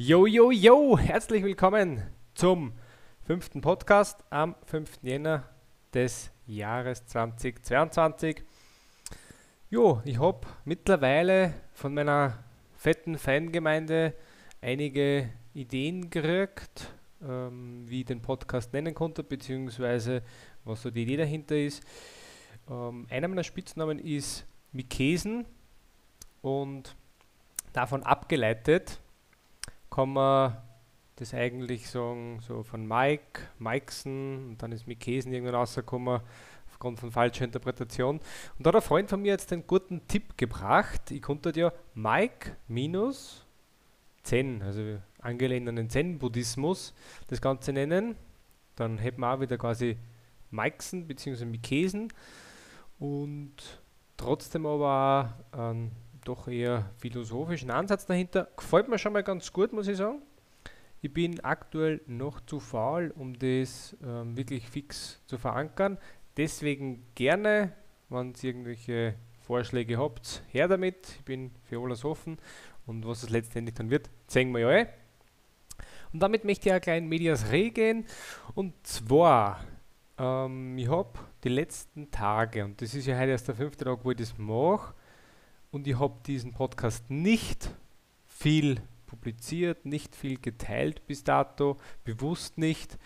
Yo, yo, yo, herzlich willkommen zum fünften Podcast am 5. Jänner des Jahres 2022. Jo, ich habe mittlerweile von meiner fetten Fangemeinde einige Ideen gekriegt, ähm, wie ich den Podcast nennen konnte, beziehungsweise was so die Idee dahinter ist. Ähm, einer meiner Spitznamen ist Mikesen und davon abgeleitet kann man das eigentlich sagen, so von Mike, Mikeson und dann ist Mikesen irgendwann rausgekommen aufgrund von falscher Interpretation. Und da hat ein Freund von mir jetzt einen guten Tipp gebracht. Ich konnte ja Mike minus Zen, also angelehnt an den Zen-Buddhismus, das Ganze nennen. Dann hätten wir auch wieder quasi Mikeson bzw. Mikesen und trotzdem aber auch einen doch eher philosophischen Ansatz dahinter. Gefällt mir schon mal ganz gut, muss ich sagen. Ich bin aktuell noch zu faul, um das ähm, wirklich fix zu verankern. Deswegen gerne, wenn ihr irgendwelche Vorschläge habt, her damit. Ich bin für alles offen. Und was es letztendlich dann wird, zeigen wir ja eh. Und damit möchte ich auch gleich in Medias Re gehen. Und zwar, ähm, ich habe die letzten Tage, und das ist ja heute erst der fünfte Tag, wo ich das mache, und ich habe diesen Podcast nicht viel publiziert, nicht viel geteilt bis dato, bewusst nicht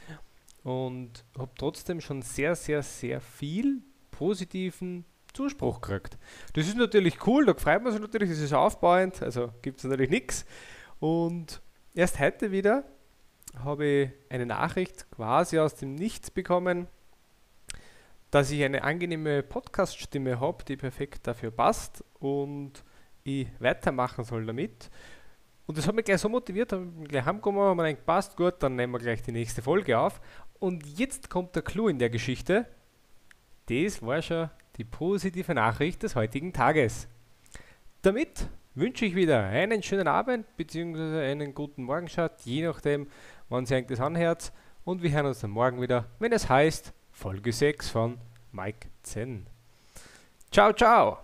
und habe trotzdem schon sehr, sehr, sehr viel positiven Zuspruch gekriegt. Das ist natürlich cool, da freut man sich natürlich, das ist aufbauend, also gibt es natürlich nichts. Und erst heute wieder habe ich eine Nachricht quasi aus dem Nichts bekommen, dass ich eine angenehme Podcast-Stimme habe, die perfekt dafür passt und ich weitermachen soll damit. Und das hat mich gleich so motiviert, habe ich gleich heimgekommen und mir gedacht, passt gut, dann nehmen wir gleich die nächste Folge auf. Und jetzt kommt der Clou in der Geschichte. Das war schon die positive Nachricht des heutigen Tages. Damit wünsche ich wieder einen schönen Abend bzw. einen guten Morgenstart, je nachdem, wann Sie das anhört. Und wir hören uns dann morgen wieder, wenn es heißt Folge 6 von Mike Zen. Ciao, ciao!